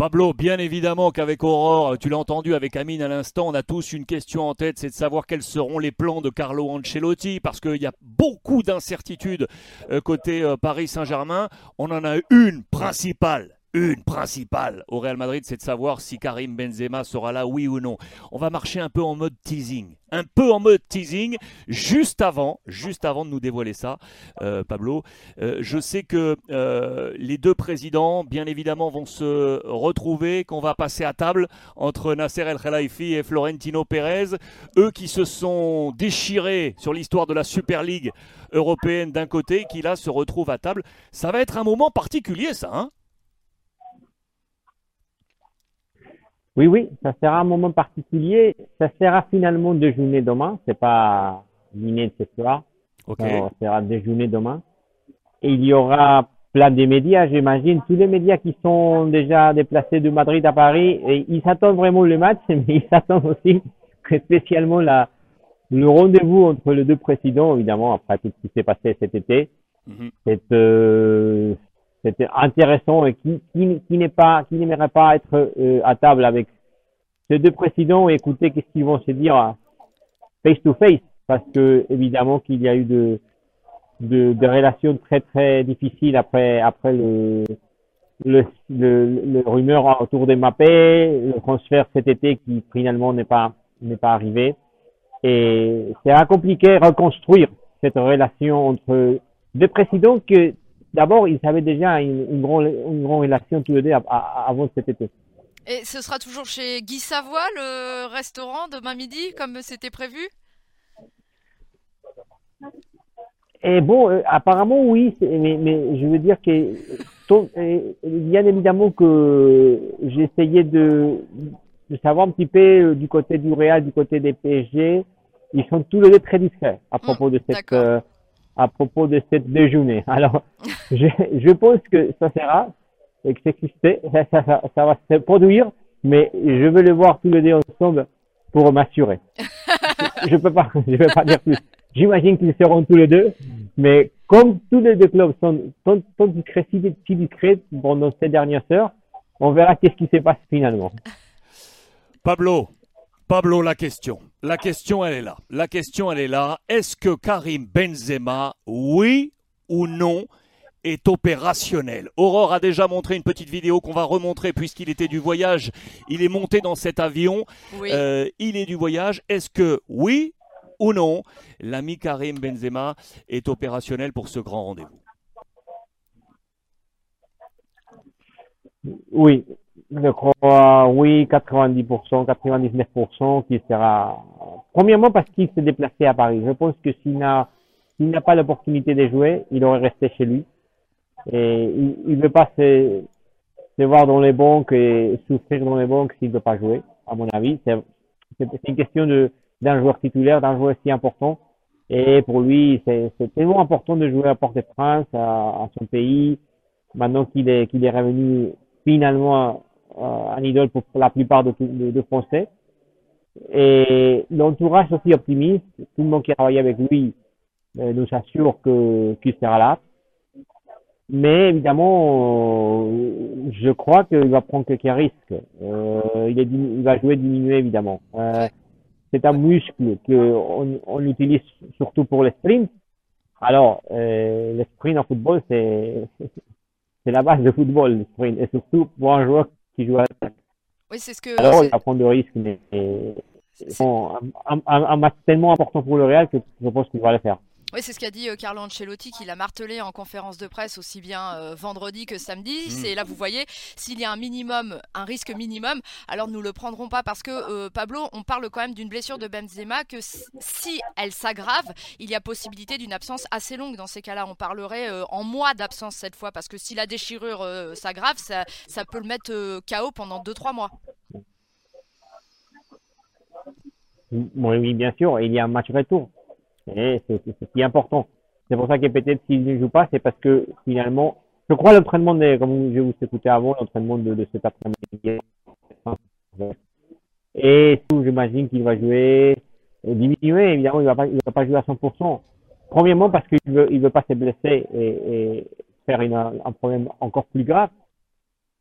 Pablo, bien évidemment qu'avec Aurore, tu l'as entendu avec Amine à l'instant, on a tous une question en tête, c'est de savoir quels seront les plans de Carlo Ancelotti, parce qu'il y a beaucoup d'incertitudes euh, côté euh, Paris Saint-Germain. On en a une principale, une principale au Real Madrid, c'est de savoir si Karim Benzema sera là, oui ou non. On va marcher un peu en mode teasing, un peu en mode teasing, juste avant, juste avant de nous dévoiler ça, euh, Pablo. Euh, je sais que euh, les deux présidents, bien évidemment, vont se retrouver, qu'on va passer à table entre Nasser El Khelaifi et Florentino Pérez, eux qui se sont déchirés sur l'histoire de la Super League européenne d'un côté, qui là se retrouvent à table. Ça va être un moment particulier, ça, hein? Oui, oui, ça sera un moment particulier. Ça sera finalement déjeuner demain. C'est pas dîner ce soir. Ok. Ça sera déjeuner demain. Et il y aura plein de médias, j'imagine. Tous les médias qui sont déjà déplacés de Madrid à Paris. Et ils attendent vraiment le match, mais ils attendent aussi que spécialement la, le rendez-vous entre les deux présidents, évidemment, après tout ce qui s'est passé cet été. Mhm. Euh, c'était intéressant et qui, qui, qui n'aimerait pas être euh, à table avec ces deux présidents. Et écouter qu'est-ce qu'ils vont se dire face to face, parce que évidemment qu'il y a eu de, de, relations très très difficiles après après le le, le, le rumeur autour des Mbappé, le transfert cet été qui finalement n'est pas n'est pas arrivé. Et c'est compliqué reconstruire cette relation entre deux présidents que d'abord, ils avaient déjà une, une, grande, une grande relation tous les deux avant cet été. Et ce sera toujours chez Guy Savoie, le restaurant demain midi, comme c'était prévu? Et bon, euh, apparemment, oui, mais, mais je veux dire que, ton- euh, bien évidemment que j'ai essayé de, de savoir un petit peu euh, du côté du Real, du côté des PSG. Ils sont tous les deux très discrets à propos de cette, à propos de cette déjeuner. Alors, je, je pense que ça sera, et que c'est ça, ça, ça, ça va se produire, mais je veux les voir tous les deux ensemble pour m'assurer. je peux pas, je peux pas dire plus. J'imagine qu'ils seront tous les deux, mais comme tous les deux clubs sont, sont, sont discrets, si, si discrets pendant ces dernières heures, on verra qu'est-ce qui se passe finalement. Pablo, Pablo, la question. La question, elle est là. La question, elle est là. Est-ce que Karim Benzema, oui ou non, est opérationnel? Aurore a déjà montré une petite vidéo qu'on va remontrer puisqu'il était du voyage. Il est monté dans cet avion. Oui. Euh, il est du voyage. Est-ce que oui ou non, l'ami Karim Benzema est opérationnel pour ce grand rendez-vous? Oui, je crois, oui, 90%, 99% qui sera, premièrement parce qu'il s'est déplacé à Paris. Je pense que s'il n'a, s'il n'a pas l'opportunité de jouer, il aurait resté chez lui. Et il, il veut pas se, voir dans les banques et souffrir dans les banques s'il ne veut pas jouer, à mon avis. C'est, c'est une question de, d'un joueur titulaire, d'un joueur si important. Et pour lui, c'est, c'est tellement important de jouer à Port-au-Prince, à, à son pays, maintenant qu'il est, qu'il est revenu finalement un idole pour la plupart de, de, de Français. Et l'entourage aussi optimiste, tout le monde qui a travaillé avec lui euh, nous assure que qu'il sera là. Mais évidemment, euh, je crois qu'il va prendre quelques risques. Euh, il, est, il va jouer diminué évidemment. Euh, c'est un muscle qu'on on utilise surtout pour les sprints. Alors, euh, le sprint en football, c'est c'est la base de football, le sprint, et surtout pour un joueur qui joue à l'attaque. Oui, c'est ce que. Alors, il va prendre de risques, mais mais c'est- bon, un, un, un match tellement important pour le Real que je pense qu'il va le faire. Oui, c'est ce qu'a dit euh, Carlo Ancelotti, qu'il a martelé en conférence de presse aussi bien euh, vendredi que samedi. Mm. C'est là, vous voyez, s'il y a un minimum, un risque minimum, alors nous le prendrons pas parce que euh, Pablo, on parle quand même d'une blessure de Benzema que si elle s'aggrave, il y a possibilité d'une absence assez longue. Dans ces cas-là, on parlerait euh, en mois d'absence cette fois parce que si la déchirure euh, s'aggrave, ça, ça peut le mettre euh, KO pendant 2-3 mois. Oui, oui, bien sûr, il y a un match retour. C'est ce qui est important. C'est pour ça que peut-être s'il ne joue pas, c'est parce que finalement, je crois l'entraînement, des- comme je vous écoutais avant, l'entraînement de, de cet après-midi. Et tout, j'imagine qu'il va jouer euh, diminué, évidemment, il va pas, va pas jouer à 100%. Premièrement parce qu'il veut, il veut pas se blesser et, faire une, un problème encore plus grave.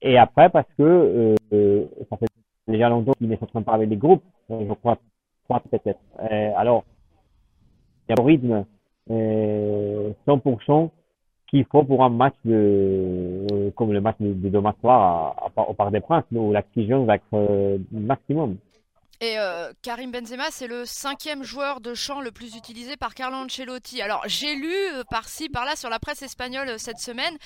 Et après, parce que euh, ça fait déjà longtemps qu'il est en train de parler des groupes, je crois, peut-être. alors, il y a un rythme 100% qu'il faut pour un match de, comme le match de, de demain soir au Parc des Princes, où l'exigence va être maximum. Et euh, Karim Benzema, c'est le cinquième joueur de champ le plus utilisé par Carlo Ancelotti. Alors j'ai lu euh, par-ci, par-là sur la presse espagnole euh, cette semaine.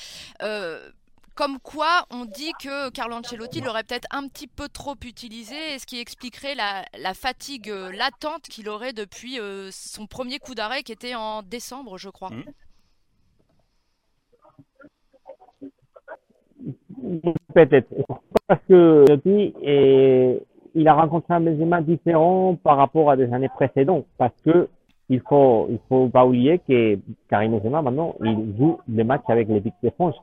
Comme quoi on dit que Carlo Ancelotti l'aurait peut-être un petit peu trop utilisé, ce qui expliquerait la, fatigue latente qu'il aurait depuis son premier coup d'arrêt qui était en décembre, je crois. Mmh. Peut-être. Parce que est il a rencontré un Benzema différent par rapport à des années précédentes parce que il faut il faut pas oublier que Karim Benzema maintenant il joue des matchs avec l'équipe de France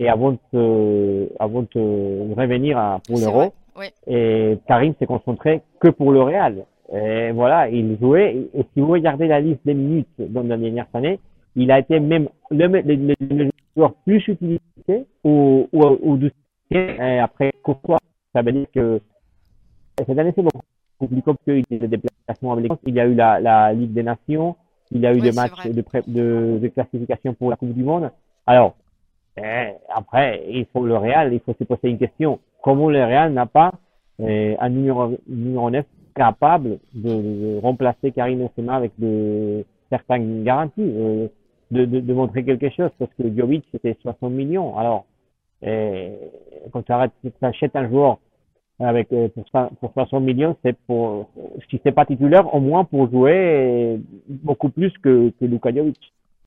et avant de avant de revenir à, pour l'Euro et Karim s'est concentré que pour le Real. Et voilà il jouait et si vous regardez la liste des minutes dans les dernières années il a été même le, le, joueur plus utilisé ou du après Courtois. Ça veut dire que cette année, c'est beaucoup plus compliqué qu'il y a des déplacements avec Il y a eu la, la Ligue des Nations, il y a eu des matchs de, de, de, classification pour la Coupe du Monde. Alors, eh, après, il faut le Real, il faut se poser une question. Comment le Real n'a pas eh, un numéro, numéro 9 capable de, remplacer Karim Benzema avec de, certaines garanties, euh, de, montrer quelque chose, parce que Jovic, c'était 60 millions. Alors, eh, quand tu achètes un joueur avec euh, pour, pour 60 millions, c'est pour si c'est pas titulaire, au moins pour jouer beaucoup plus que, que Luka.